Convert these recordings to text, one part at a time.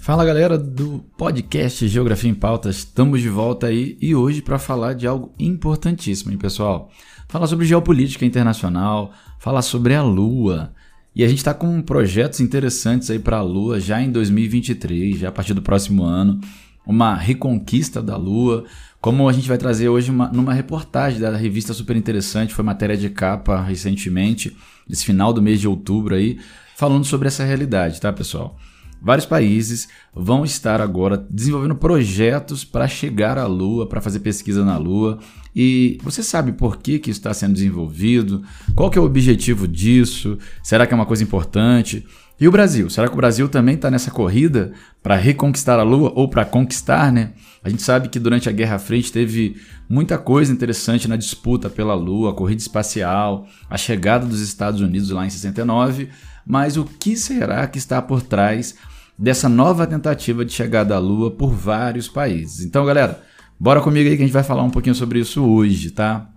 Fala galera do podcast Geografia em Pauta, estamos de volta aí e hoje para falar de algo importantíssimo, hein, pessoal? Falar sobre geopolítica internacional, falar sobre a Lua. E a gente está com projetos interessantes aí para a Lua já em 2023, já a partir do próximo ano, uma reconquista da Lua. Como a gente vai trazer hoje uma, numa reportagem da revista super interessante, foi matéria de capa recentemente, esse final do mês de outubro aí, falando sobre essa realidade, tá, pessoal? Vários países vão estar agora desenvolvendo projetos para chegar à Lua, para fazer pesquisa na Lua. E você sabe por que, que isso está sendo desenvolvido? Qual que é o objetivo disso? Será que é uma coisa importante? E o Brasil? Será que o Brasil também está nessa corrida para reconquistar a Lua ou para conquistar, né? A gente sabe que durante a Guerra Fria teve muita coisa interessante na disputa pela Lua, a corrida espacial, a chegada dos Estados Unidos lá em 69, mas o que será que está por trás dessa nova tentativa de chegada à Lua por vários países. Então, galera, bora comigo aí que a gente vai falar um pouquinho sobre isso hoje, tá?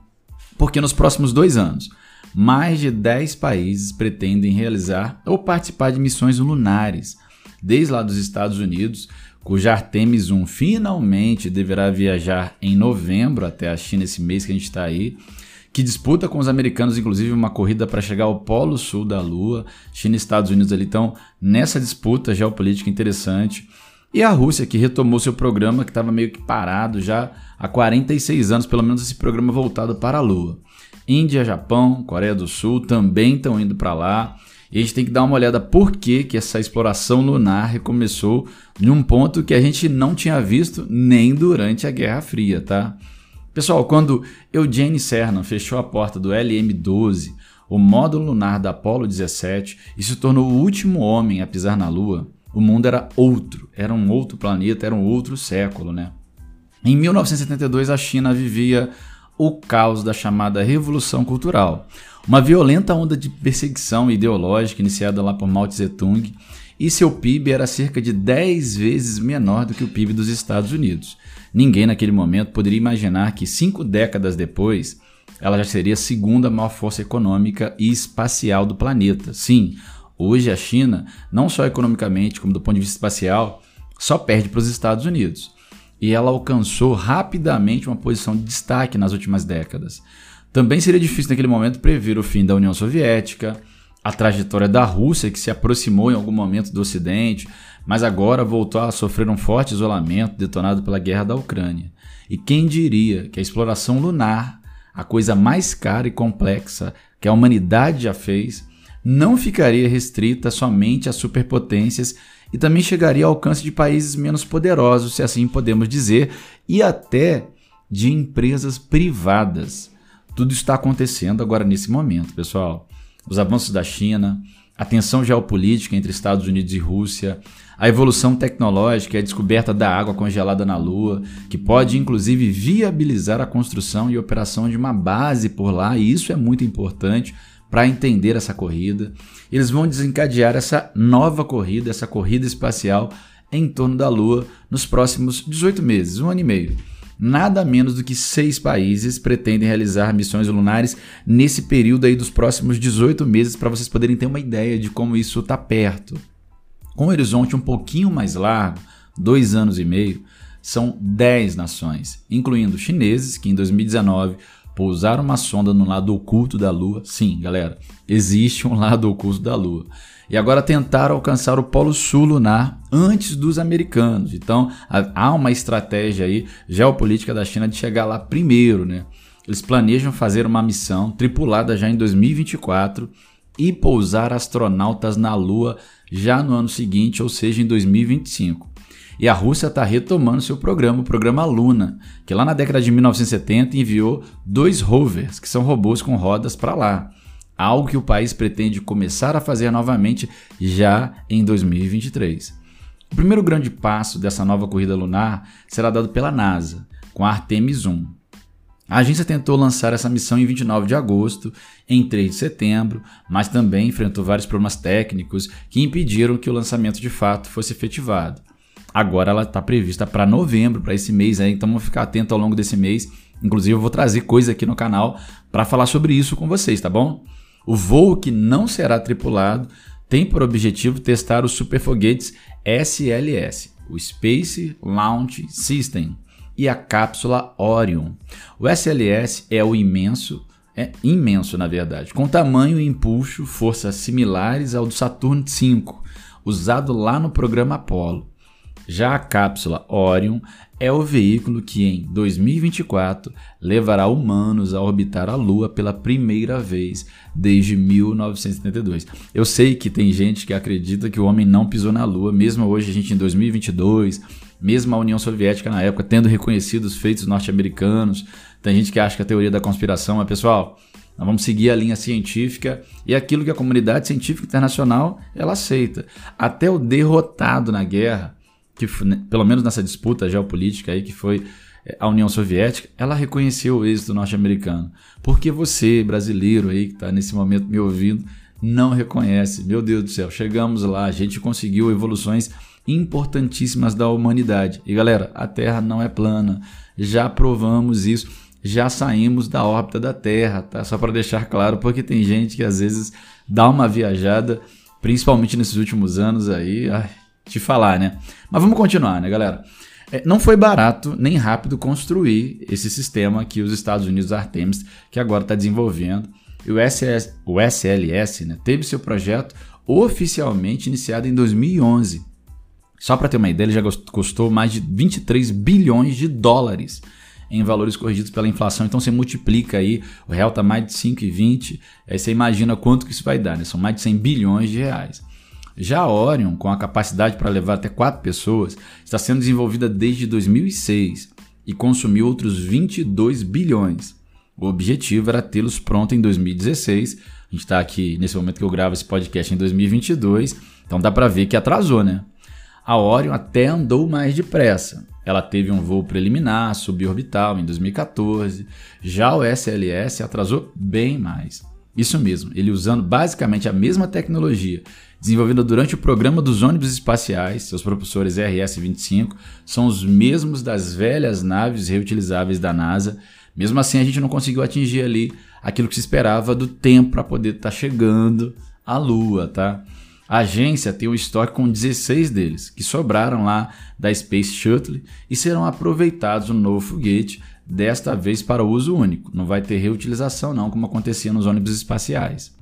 Porque nos próximos dois anos, mais de 10 países pretendem realizar ou participar de missões lunares, desde lá dos Estados Unidos, cuja Artemis 1 finalmente deverá viajar em novembro até a China esse mês que a gente está aí que disputa com os americanos, inclusive, uma corrida para chegar ao polo sul da Lua. China e Estados Unidos ali estão nessa disputa geopolítica interessante. E a Rússia, que retomou seu programa, que estava meio que parado já há 46 anos, pelo menos esse programa voltado para a Lua. Índia, Japão, Coreia do Sul também estão indo para lá. E a gente tem que dar uma olhada por que, que essa exploração lunar recomeçou em um ponto que a gente não tinha visto nem durante a Guerra Fria, tá? Pessoal, quando Eugene Cernan fechou a porta do LM-12, o módulo lunar da Apollo 17, e se tornou o último homem a pisar na Lua, o mundo era outro, era um outro planeta, era um outro século, né? Em 1972, a China vivia o caos da chamada Revolução Cultural, uma violenta onda de perseguição ideológica iniciada lá por Mao Tse-tung, e seu PIB era cerca de 10 vezes menor do que o PIB dos Estados Unidos. Ninguém naquele momento poderia imaginar que cinco décadas depois ela já seria a segunda maior força econômica e espacial do planeta. Sim, hoje a China, não só economicamente como do ponto de vista espacial, só perde para os Estados Unidos. E ela alcançou rapidamente uma posição de destaque nas últimas décadas. Também seria difícil naquele momento prever o fim da União Soviética, a trajetória da Rússia, que se aproximou em algum momento do Ocidente, mas agora voltou a sofrer um forte isolamento detonado pela guerra da Ucrânia. E quem diria que a exploração lunar, a coisa mais cara e complexa que a humanidade já fez, não ficaria restrita somente a superpotências e também chegaria ao alcance de países menos poderosos, se assim podemos dizer, e até de empresas privadas. Tudo está acontecendo agora nesse momento, pessoal os avanços da China, a tensão geopolítica entre Estados Unidos e Rússia, a evolução tecnológica e a descoberta da água congelada na Lua, que pode inclusive viabilizar a construção e operação de uma base por lá, e isso é muito importante para entender essa corrida. Eles vão desencadear essa nova corrida, essa corrida espacial em torno da Lua nos próximos 18 meses, um ano e meio nada menos do que seis países pretendem realizar missões lunares nesse período aí dos próximos 18 meses, para vocês poderem ter uma ideia de como isso está perto. Com um horizonte um pouquinho mais largo, dois anos e meio, são 10 nações, incluindo chineses, que em 2019 pousaram uma sonda no lado oculto da Lua. Sim, galera, existe um lado oculto da Lua e agora tentaram alcançar o Polo Sul lunar antes dos americanos. Então há uma estratégia aí geopolítica da China de chegar lá primeiro, né? Eles planejam fazer uma missão tripulada já em 2024 e pousar astronautas na Lua já no ano seguinte, ou seja, em 2025. E a Rússia está retomando seu programa, o programa Luna, que lá na década de 1970 enviou dois rovers, que são robôs com rodas, para lá algo que o país pretende começar a fazer novamente já em 2023. O primeiro grande passo dessa nova corrida lunar será dado pela NASA, com a Artemis 1. A agência tentou lançar essa missão em 29 de agosto, em 3 de setembro, mas também enfrentou vários problemas técnicos que impediram que o lançamento de fato fosse efetivado. Agora ela está prevista para novembro, para esse mês, aí, então vamos ficar atento ao longo desse mês. Inclusive, eu vou trazer coisa aqui no canal para falar sobre isso com vocês, tá bom? O voo que não será tripulado tem por objetivo testar os superfoguetes SLS, o Space Launch System, e a cápsula Orion. O SLS é o imenso, é imenso na verdade, com tamanho e impulso, forças similares ao do Saturn V, usado lá no programa Apollo. Já a cápsula Orion é o veículo que em 2024 levará humanos a orbitar a Lua pela primeira vez desde 1972. Eu sei que tem gente que acredita que o homem não pisou na Lua, mesmo hoje a gente em 2022, mesmo a União Soviética na época tendo reconhecido os feitos norte-americanos. Tem gente que acha que a teoria da conspiração é pessoal. Nós vamos seguir a linha científica e aquilo que a comunidade científica internacional ela aceita. Até o derrotado na guerra que né, pelo menos nessa disputa geopolítica aí que foi é, a União Soviética, ela reconheceu o êxito norte-americano. Porque você, brasileiro aí que está nesse momento me ouvindo, não reconhece. Meu Deus do céu, chegamos lá, a gente conseguiu evoluções importantíssimas da humanidade. E galera, a Terra não é plana. Já provamos isso, já saímos da órbita da Terra, tá? Só para deixar claro, porque tem gente que às vezes dá uma viajada, principalmente nesses últimos anos aí, ai, te falar, né? Mas vamos continuar, né, galera? É, não foi barato nem rápido construir esse sistema que os Estados Unidos Artemis, que agora está desenvolvendo. E o, SS, o SLS né, teve seu projeto oficialmente iniciado em 2011. Só para ter uma ideia, ele já custou mais de 23 bilhões de dólares em valores corrigidos pela inflação. Então você multiplica aí, o real está mais de 5,20, aí você imagina quanto que isso vai dar, né? São mais de 100 bilhões de reais. Já a Orion, com a capacidade para levar até 4 pessoas, está sendo desenvolvida desde 2006 e consumiu outros 22 bilhões. O objetivo era tê-los pronto em 2016. A gente está aqui nesse momento que eu gravo esse podcast em 2022, então dá para ver que atrasou, né? A Orion até andou mais depressa. Ela teve um voo preliminar suborbital em 2014. Já o SLS atrasou bem mais. Isso mesmo, ele usando basicamente a mesma tecnologia desenvolvida durante o programa dos ônibus espaciais, seus propulsores RS-25 são os mesmos das velhas naves reutilizáveis da NASA. Mesmo assim, a gente não conseguiu atingir ali aquilo que se esperava do tempo para poder estar tá chegando à Lua, tá? A agência tem um estoque com 16 deles, que sobraram lá da Space Shuttle e serão aproveitados no novo foguete, desta vez para uso único. Não vai ter reutilização não, como acontecia nos ônibus espaciais.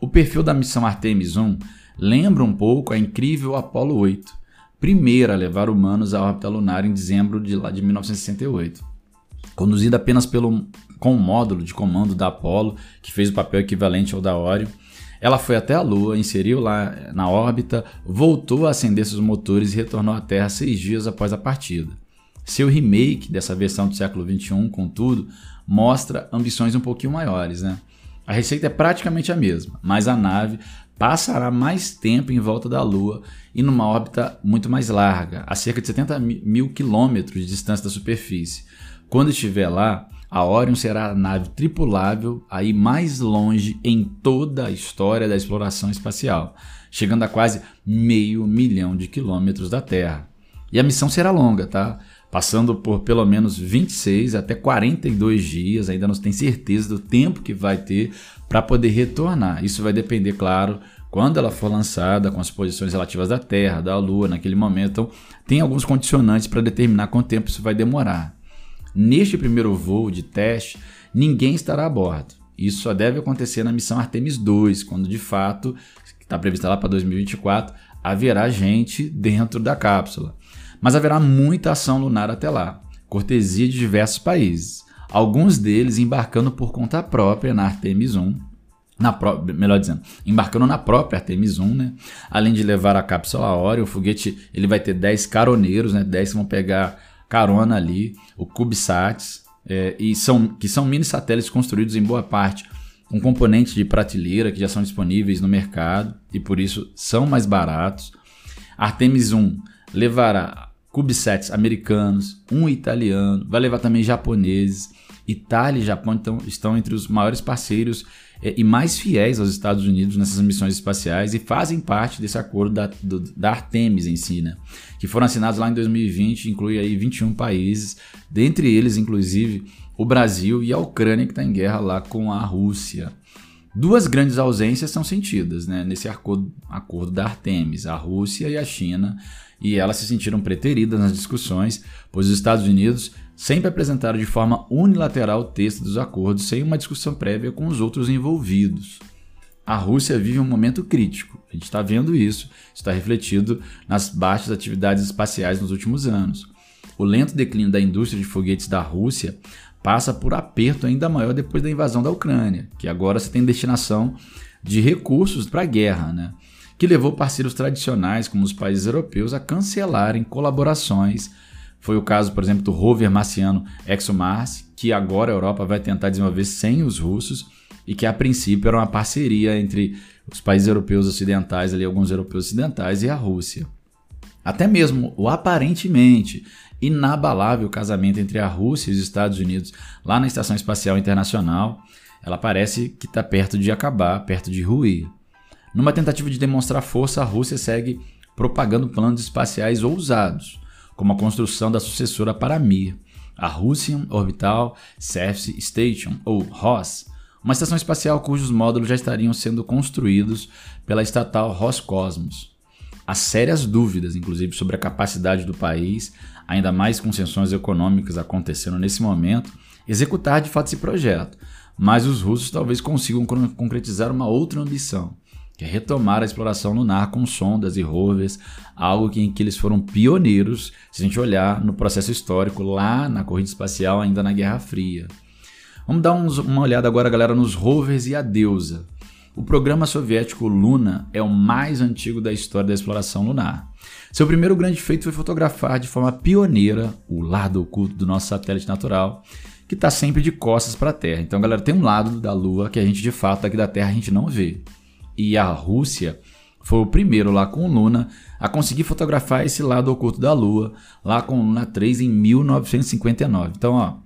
O perfil da missão Artemis 1 lembra um pouco a incrível Apollo 8, primeira a levar humanos à órbita lunar em dezembro de, lá de 1968. Conduzida apenas pelo, com o módulo de comando da Apollo, que fez o papel equivalente ao da Orion, ela foi até a Lua, inseriu lá na órbita, voltou a acender seus motores e retornou à Terra seis dias após a partida. Seu remake dessa versão do século XXI, contudo, mostra ambições um pouquinho maiores. Né? A receita é praticamente a mesma, mas a nave passará mais tempo em volta da Lua e numa órbita muito mais larga, a cerca de 70 mil quilômetros de distância da superfície. Quando estiver lá, a Orion será a nave tripulável aí mais longe em toda a história da exploração espacial, chegando a quase meio milhão de quilômetros da Terra. E a missão será longa, tá? Passando por pelo menos 26 até 42 dias, ainda não tem certeza do tempo que vai ter para poder retornar. Isso vai depender, claro, quando ela for lançada, com as posições relativas da Terra, da Lua, naquele momento. Então, tem alguns condicionantes para determinar quanto tempo isso vai demorar. Neste primeiro voo de teste, ninguém estará a bordo. Isso só deve acontecer na missão Artemis 2, quando de fato, que está prevista lá para 2024, haverá gente dentro da cápsula. Mas haverá muita ação lunar até lá, cortesia de diversos países alguns deles embarcando por conta própria na Artemis 1, na melhor dizendo, embarcando na própria Artemis 1, né? Além de levar a cápsula Orion, o foguete ele vai ter 10 caroneiros, né? 10 que vão pegar carona ali, o CubeSats, é, e são, que são mini satélites construídos em boa parte com componentes de prateleira que já são disponíveis no mercado e por isso são mais baratos. Artemis 1 levará CubeSats americanos, um italiano, vai levar também japoneses Itália e Japão então, estão entre os maiores parceiros é, e mais fiéis aos Estados Unidos nessas missões espaciais e fazem parte desse acordo da, do, da Artemis em si, né? que foram assinados lá em 2020, inclui aí 21 países, dentre eles, inclusive, o Brasil e a Ucrânia, que está em guerra lá com a Rússia. Duas grandes ausências são sentidas né, nesse acordo, acordo da Artemis, a Rússia e a China, e elas se sentiram preteridas nas discussões, pois os Estados Unidos sempre apresentaram de forma unilateral o texto dos acordos sem uma discussão prévia com os outros envolvidos. A Rússia vive um momento crítico, a gente está vendo isso, está refletido nas baixas atividades espaciais nos últimos anos. O lento declínio da indústria de foguetes da Rússia passa por aperto ainda maior depois da invasão da Ucrânia, que agora se tem destinação de recursos para a guerra, né? Que levou parceiros tradicionais, como os países europeus, a cancelarem colaborações. Foi o caso, por exemplo, do rover marciano ExoMars, que agora a Europa vai tentar desenvolver sem os russos e que a princípio era uma parceria entre os países europeus ocidentais, ali, alguns europeus ocidentais, e a Rússia. Até mesmo o aparentemente inabalável casamento entre a Rússia e os Estados Unidos lá na Estação Espacial Internacional, ela parece que está perto de acabar, perto de ruir. Numa tentativa de demonstrar força, a Rússia segue propagando planos espaciais ousados, como a construção da sucessora para a Mir, a Russian Orbital Surface Station, ou ROS, uma estação espacial cujos módulos já estariam sendo construídos pela estatal Roscosmos. Há sérias dúvidas, inclusive, sobre a capacidade do país, ainda mais com sanções econômicas acontecendo nesse momento, executar de fato esse projeto. Mas os russos talvez consigam concretizar uma outra ambição, que é retomar a exploração lunar com sondas e rovers, algo em que eles foram pioneiros, se a gente olhar no processo histórico lá na corrida espacial, ainda na Guerra Fria. Vamos dar uns, uma olhada agora, galera, nos rovers e a deusa. O programa soviético Luna é o mais antigo da história da exploração lunar. Seu primeiro grande feito foi fotografar de forma pioneira o lado oculto do nosso satélite natural, que está sempre de costas para a Terra. Então, galera, tem um lado da Lua que a gente de fato aqui da Terra a gente não vê. E a Rússia foi o primeiro lá com Luna a conseguir fotografar esse lado oculto da Lua, lá com Luna 3 em 1959. Então, ó,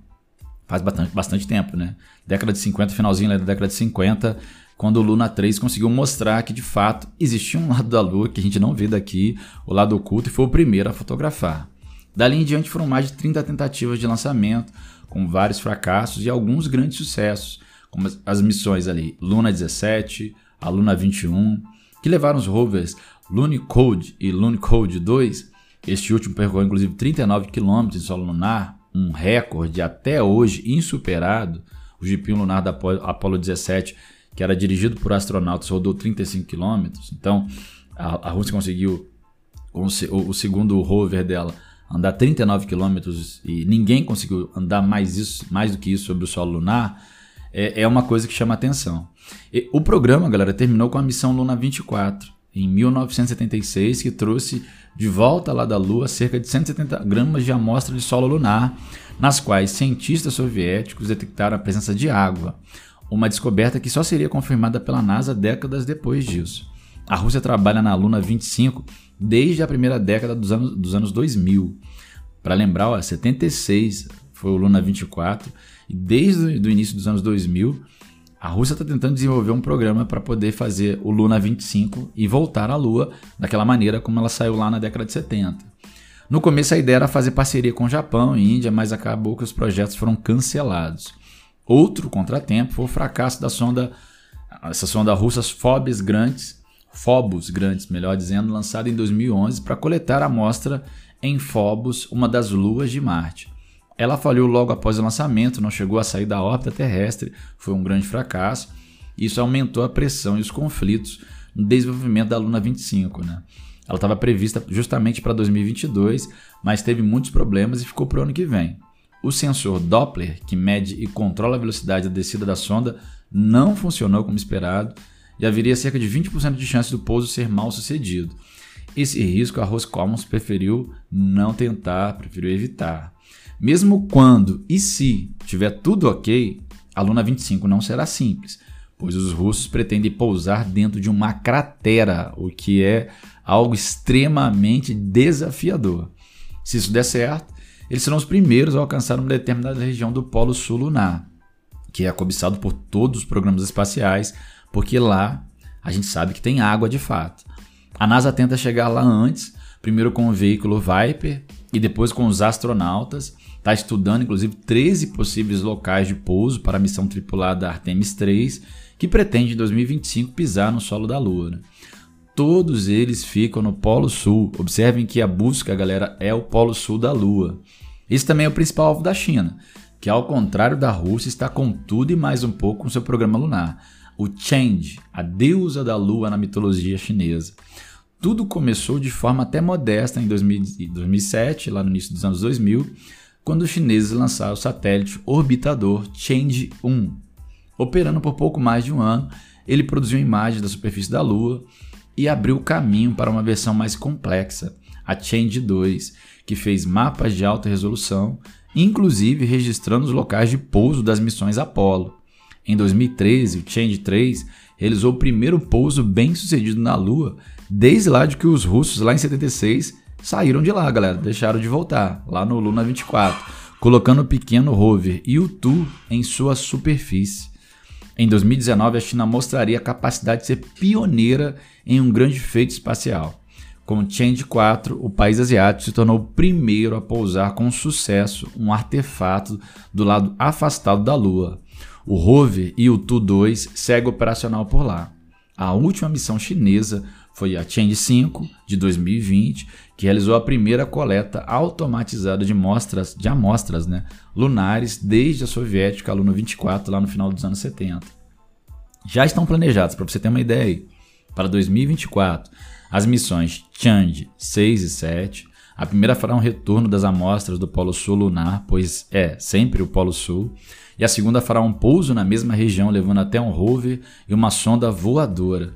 faz bastante, bastante tempo, né? Década de 50, finalzinho da década de 50, quando o Luna 3 conseguiu mostrar que de fato existia um lado da Lua que a gente não vê daqui, o lado oculto, e foi o primeiro a fotografar. Dali em diante foram mais de 30 tentativas de lançamento, com vários fracassos e alguns grandes sucessos, como as missões ali Luna 17, a Luna 21, que levaram os rovers Lunicode e Lunicode 2. Este último percorreu inclusive 39 km em solo lunar, um recorde até hoje insuperado. O GP lunar da Apollo 17 que era dirigido por astronautas, rodou 35 km. Então, a, a Rússia conseguiu, o, o, segundo rover dela, andar 39 km e ninguém conseguiu andar mais, isso, mais do que isso sobre o solo lunar, é, é uma coisa que chama atenção. E, o programa, galera, terminou com a missão Luna 24, em 1976, que trouxe de volta lá da Lua cerca de 170 gramas de amostra de solo lunar, nas quais cientistas soviéticos detectaram a presença de água uma descoberta que só seria confirmada pela NASA décadas depois disso. A Rússia trabalha na Luna 25 desde a primeira década dos anos, dos anos 2000. Para lembrar, ó, 76 foi o Luna 24 e desde o início dos anos 2000 a Rússia está tentando desenvolver um programa para poder fazer o Luna 25 e voltar à Lua daquela maneira como ela saiu lá na década de 70. No começo a ideia era fazer parceria com o Japão e Índia, mas acabou que os projetos foram cancelados. Outro contratempo foi o fracasso da sonda, essa sonda russa Phobos Grandes, Phobos Grandes, melhor dizendo, lançada em 2011 para coletar a amostra em Phobos, uma das luas de Marte. Ela falhou logo após o lançamento, não chegou a sair da órbita terrestre, foi um grande fracasso. Isso aumentou a pressão e os conflitos no desenvolvimento da Luna 25. Né? Ela estava prevista justamente para 2022, mas teve muitos problemas e ficou para o ano que vem. O sensor Doppler, que mede e controla a velocidade da descida da sonda, não funcionou como esperado e haveria cerca de 20% de chance do pouso ser mal sucedido. Esse risco a Roscosmos preferiu não tentar, preferiu evitar. Mesmo quando e se tiver tudo ok, a Luna 25 não será simples, pois os russos pretendem pousar dentro de uma cratera, o que é algo extremamente desafiador. Se isso der certo, eles serão os primeiros a alcançar uma determinada região do Polo Sul lunar, que é cobiçado por todos os programas espaciais, porque lá a gente sabe que tem água de fato. A NASA tenta chegar lá antes, primeiro com o veículo Viper e depois com os astronautas. Está estudando inclusive 13 possíveis locais de pouso para a missão tripulada Artemis 3 que pretende em 2025 pisar no solo da Lua. Né? Todos eles ficam no Polo Sul. Observem que a busca, galera, é o Polo Sul da Lua. Esse também é o principal alvo da China, que ao contrário da Rússia está com tudo e mais um pouco com seu programa lunar. O Change, a deusa da Lua na mitologia chinesa. Tudo começou de forma até modesta em 2007, lá no início dos anos 2000, quando os chineses lançaram o satélite orbitador Change 1. Operando por pouco mais de um ano, ele produziu imagens da superfície da Lua e abriu caminho para uma versão mais complexa, a Change 2, que fez mapas de alta resolução, inclusive registrando os locais de pouso das missões Apollo. Em 2013, o Change 3 realizou o primeiro pouso bem sucedido na Lua Desde lá de que os russos, lá em 76, saíram de lá, galera, deixaram de voltar, lá no Luna 24, colocando o pequeno rover Yutu em sua superfície. Em 2019, a China mostraria a capacidade de ser pioneira em um grande feito espacial. Com o Change 4, o país asiático se tornou o primeiro a pousar com sucesso um artefato do lado afastado da Lua. O rover Yutu 2 segue operacional por lá. A última missão chinesa foi a Change 5 de 2020, que realizou a primeira coleta automatizada de, mostras, de amostras né, lunares desde a soviética Luna 24, lá no final dos anos 70. Já estão planejados, para você ter uma ideia aí, para 2024, as missões Change 6 e 7. A primeira fará um retorno das amostras do Polo Sul lunar, pois é sempre o Polo Sul. E a segunda fará um pouso na mesma região, levando até um rover e uma sonda voadora.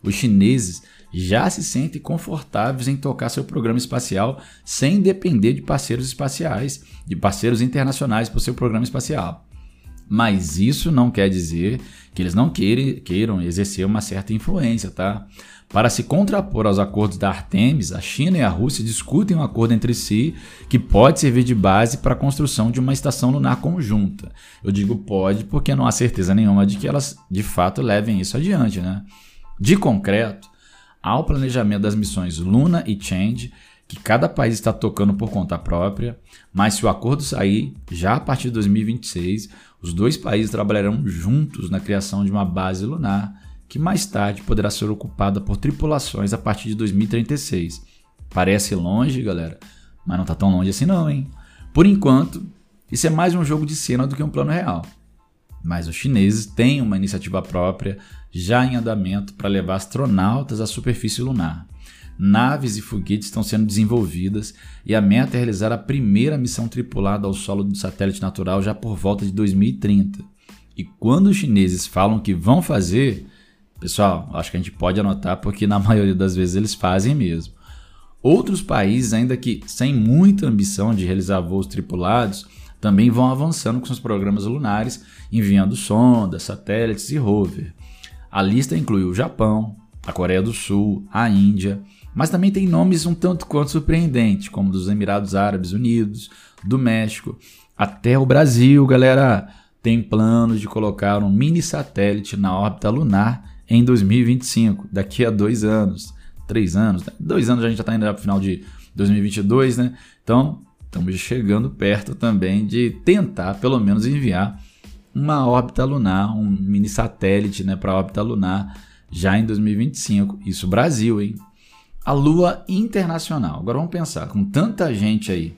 Os chineses já se sentem confortáveis em tocar seu programa espacial sem depender de parceiros espaciais, de parceiros internacionais para o seu programa espacial. Mas isso não quer dizer que eles não queiram exercer uma certa influência, tá? Para se contrapor aos acordos da Artemis, a China e a Rússia discutem um acordo entre si que pode servir de base para a construção de uma estação lunar conjunta. Eu digo pode porque não há certeza nenhuma de que elas de fato levem isso adiante, né? De concreto, ao planejamento das missões Luna e Change, que cada país está tocando por conta própria, mas se o acordo sair, já a partir de 2026, os dois países trabalharão juntos na criação de uma base lunar, que mais tarde poderá ser ocupada por tripulações a partir de 2036. Parece longe, galera, mas não está tão longe assim não, hein? Por enquanto, isso é mais um jogo de cena do que um plano real. Mas os chineses têm uma iniciativa própria já em andamento para levar astronautas à superfície lunar. Naves e foguetes estão sendo desenvolvidas e a meta é realizar a primeira missão tripulada ao solo do satélite natural já por volta de 2030. E quando os chineses falam que vão fazer, pessoal, acho que a gente pode anotar porque na maioria das vezes eles fazem mesmo. Outros países, ainda que sem muita ambição de realizar voos tripulados, também vão avançando com seus programas lunares, enviando sondas, satélites e rover. A lista inclui o Japão, a Coreia do Sul, a Índia, mas também tem nomes um tanto quanto surpreendentes, como dos Emirados Árabes Unidos, do México, até o Brasil, galera, tem planos de colocar um mini satélite na órbita lunar em 2025, daqui a dois anos, três anos, né? dois anos a gente já está indo para o final de 2022, né? Então estamos chegando perto também de tentar, pelo menos, enviar uma órbita lunar, um mini satélite né, para órbita lunar já em 2025. Isso Brasil, hein? A Lua Internacional. Agora vamos pensar, com tanta gente aí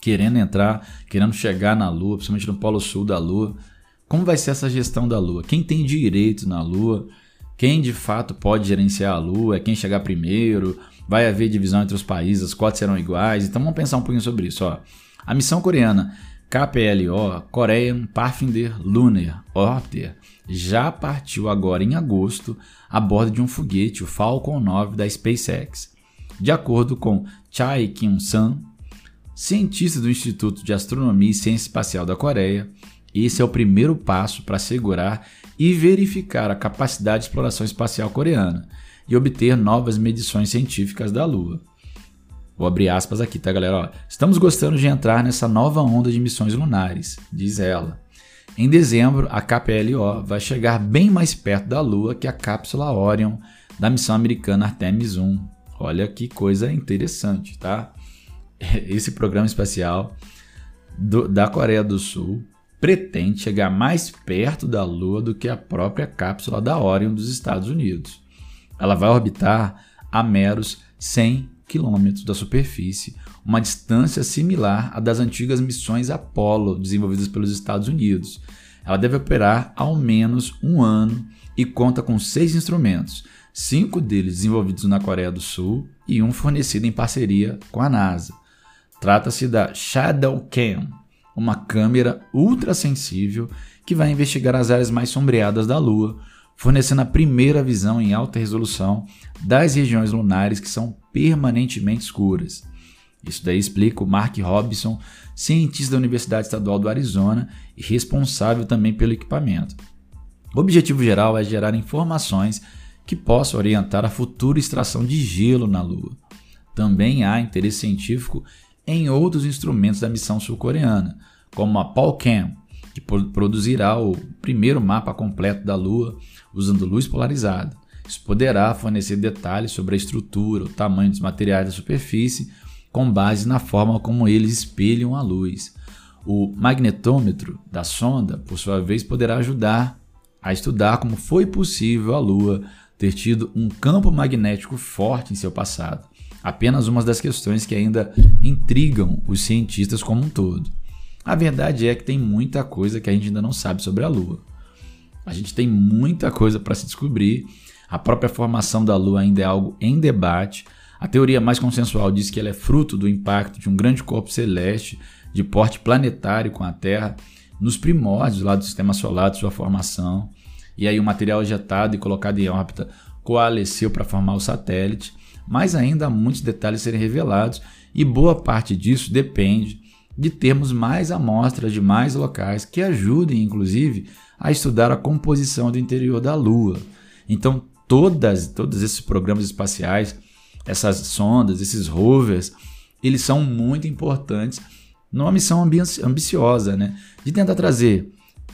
querendo entrar, querendo chegar na Lua, principalmente no Polo Sul da Lua, como vai ser essa gestão da Lua? Quem tem direito na Lua? Quem de fato pode gerenciar a Lua? É quem chegar primeiro? Vai haver divisão entre os países? As cotas serão iguais? Então vamos pensar um pouquinho sobre isso. Ó. A missão coreana KPLO, Korean Pathfinder Lunar Orbiter, já partiu agora em agosto a bordo de um foguete, o Falcon 9 da SpaceX. De acordo com Chai Kyung-san, cientista do Instituto de Astronomia e Ciência Espacial da Coreia, esse é o primeiro passo para assegurar e verificar a capacidade de exploração espacial coreana e obter novas medições científicas da Lua. Vou abrir aspas aqui, tá, galera? Ó, Estamos gostando de entrar nessa nova onda de missões lunares, diz ela. Em dezembro, a KPLO vai chegar bem mais perto da Lua que a cápsula Orion da missão americana Artemis 1. Olha que coisa interessante, tá? Esse programa espacial do, da Coreia do Sul pretende chegar mais perto da Lua do que a própria cápsula da Orion dos Estados Unidos. Ela vai orbitar a meros 100 quilômetros da superfície, uma distância similar à das antigas missões Apollo desenvolvidas pelos Estados Unidos. Ela deve operar ao menos um ano e conta com seis instrumentos, cinco deles desenvolvidos na Coreia do Sul e um fornecido em parceria com a NASA. Trata-se da Shadow Cam, uma câmera ultrassensível que vai investigar as áreas mais sombreadas da Lua, fornecendo a primeira visão em alta resolução das regiões lunares que são permanentemente escuras. Isso daí explica o Mark Robinson, cientista da Universidade Estadual do Arizona e responsável também pelo equipamento. O objetivo geral é gerar informações que possam orientar a futura extração de gelo na Lua. Também há interesse científico em outros instrumentos da missão sul-coreana, como a PALCAM, que produzirá o primeiro mapa completo da Lua usando luz polarizada. Isso poderá fornecer detalhes sobre a estrutura, o tamanho dos materiais da superfície, com base na forma como eles espelham a luz. O magnetômetro da sonda, por sua vez, poderá ajudar a estudar como foi possível a Lua ter tido um campo magnético forte em seu passado. Apenas uma das questões que ainda intrigam os cientistas como um todo. A verdade é que tem muita coisa que a gente ainda não sabe sobre a Lua. A gente tem muita coisa para se descobrir. A própria formação da Lua ainda é algo em debate. A teoria mais consensual diz que ela é fruto do impacto de um grande corpo celeste de porte planetário com a Terra nos primórdios lá do sistema solar de sua formação. E aí o material ejetado e colocado em órbita coalesceu para formar o satélite. Mas ainda há muitos detalhes a serem revelados e boa parte disso depende de termos mais amostras de mais locais que ajudem, inclusive, a estudar a composição do interior da Lua. Então, todas, todos esses programas espaciais, essas sondas, esses rovers, eles são muito importantes numa missão ambiciosa, né? De tentar trazer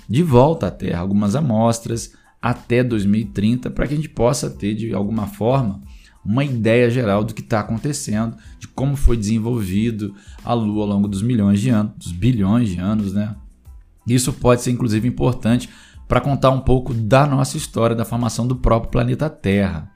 de volta à Terra algumas amostras até 2030 para que a gente possa ter, de alguma forma, uma ideia geral do que está acontecendo, de como foi desenvolvido a Lua ao longo dos milhões de anos, dos bilhões de anos, né? Isso pode ser inclusive importante para contar um pouco da nossa história da formação do próprio planeta Terra.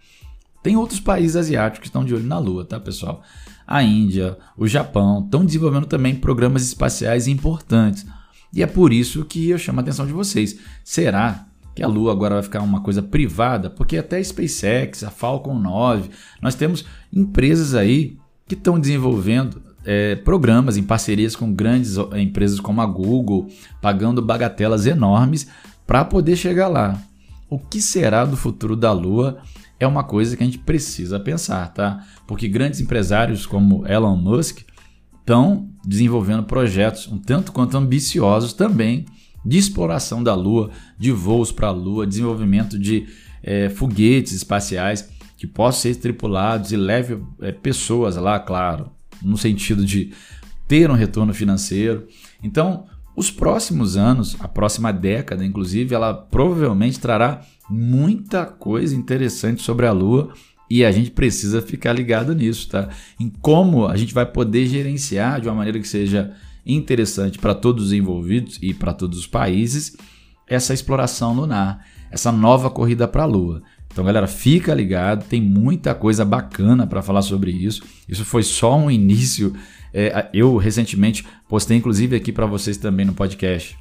Tem outros países asiáticos que estão de olho na Lua, tá, pessoal? A Índia, o Japão estão desenvolvendo também programas espaciais importantes. E é por isso que eu chamo a atenção de vocês. Será que a Lua agora vai ficar uma coisa privada? Porque até a SpaceX, a Falcon 9, nós temos empresas aí que estão desenvolvendo é, programas em parcerias com grandes empresas como a Google, pagando bagatelas enormes para poder chegar lá. O que será do futuro da Lua é uma coisa que a gente precisa pensar, tá? Porque grandes empresários como Elon Musk estão desenvolvendo projetos um tanto quanto ambiciosos também de exploração da Lua, de voos para a Lua, desenvolvimento de é, foguetes espaciais que possam ser tripulados e leve é, pessoas lá, claro, no sentido de ter um retorno financeiro. Então, os próximos anos, a próxima década, inclusive, ela provavelmente trará muita coisa interessante sobre a Lua e a gente precisa ficar ligado nisso, tá? Em como a gente vai poder gerenciar de uma maneira que seja interessante para todos os envolvidos e para todos os países essa exploração lunar, essa nova corrida para a Lua. Então, galera, fica ligado, tem muita coisa bacana para falar sobre isso. Isso foi só um início. É, eu recentemente postei, inclusive, aqui para vocês também no podcast,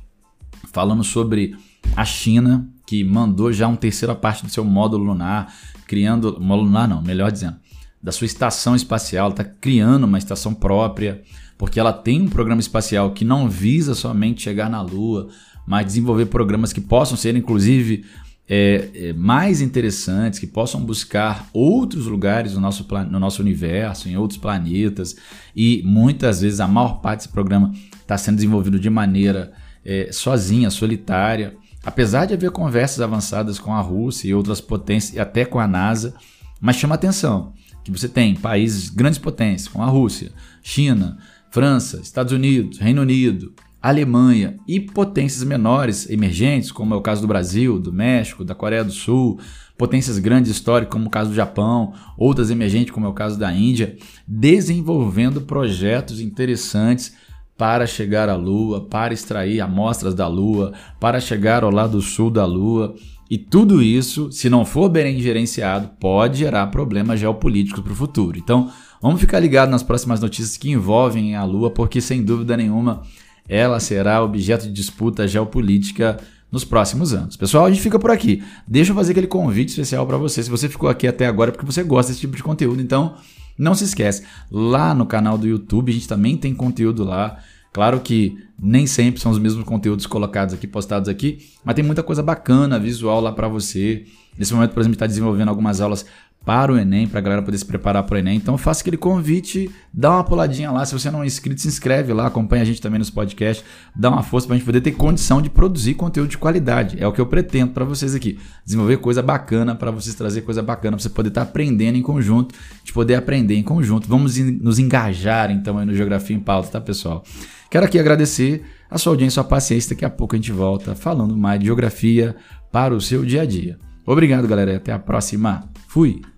falando sobre a China, que mandou já uma terceira parte do seu módulo lunar, criando. Módulo lunar, não, melhor dizendo, da sua estação espacial, está criando uma estação própria, porque ela tem um programa espacial que não visa somente chegar na Lua, mas desenvolver programas que possam ser, inclusive, é, é, mais interessantes, que possam buscar outros lugares no nosso, no nosso universo, em outros planetas, e muitas vezes a maior parte desse programa está sendo desenvolvido de maneira é, sozinha, solitária. Apesar de haver conversas avançadas com a Rússia e outras potências, e até com a NASA, mas chama atenção que você tem países, grandes potências, como a Rússia, China, França, Estados Unidos, Reino Unido, Alemanha e potências menores emergentes, como é o caso do Brasil, do México, da Coreia do Sul, potências grandes históricas, como o caso do Japão, outras emergentes, como é o caso da Índia, desenvolvendo projetos interessantes para chegar à Lua, para extrair amostras da Lua, para chegar ao lado sul da Lua. E tudo isso, se não for bem gerenciado, pode gerar problemas geopolíticos para o futuro. Então, vamos ficar ligado nas próximas notícias que envolvem a Lua, porque sem dúvida nenhuma ela será objeto de disputa geopolítica nos próximos anos. Pessoal, a gente fica por aqui. Deixa eu fazer aquele convite especial para você. Se você ficou aqui até agora é porque você gosta desse tipo de conteúdo, então não se esquece. Lá no canal do YouTube a gente também tem conteúdo lá. Claro que nem sempre são os mesmos conteúdos colocados aqui, postados aqui, mas tem muita coisa bacana, visual lá para você. Nesse momento, por exemplo, está desenvolvendo algumas aulas para o Enem, para a galera poder se preparar para o Enem. Então faça aquele convite, dá uma puladinha lá. Se você não é inscrito, se inscreve lá, acompanha a gente também nos podcasts, dá uma força para a gente poder ter condição de produzir conteúdo de qualidade. É o que eu pretendo para vocês aqui. Desenvolver coisa bacana para vocês trazer coisa bacana, para você poder estar tá aprendendo em conjunto, de poder aprender em conjunto. Vamos nos engajar então aí no Geografia em Pauta, tá pessoal? Quero aqui agradecer a sua audiência, a sua paciência. Daqui a pouco a gente volta falando mais de geografia para o seu dia a dia. Obrigado, galera, até a próxima. Fui!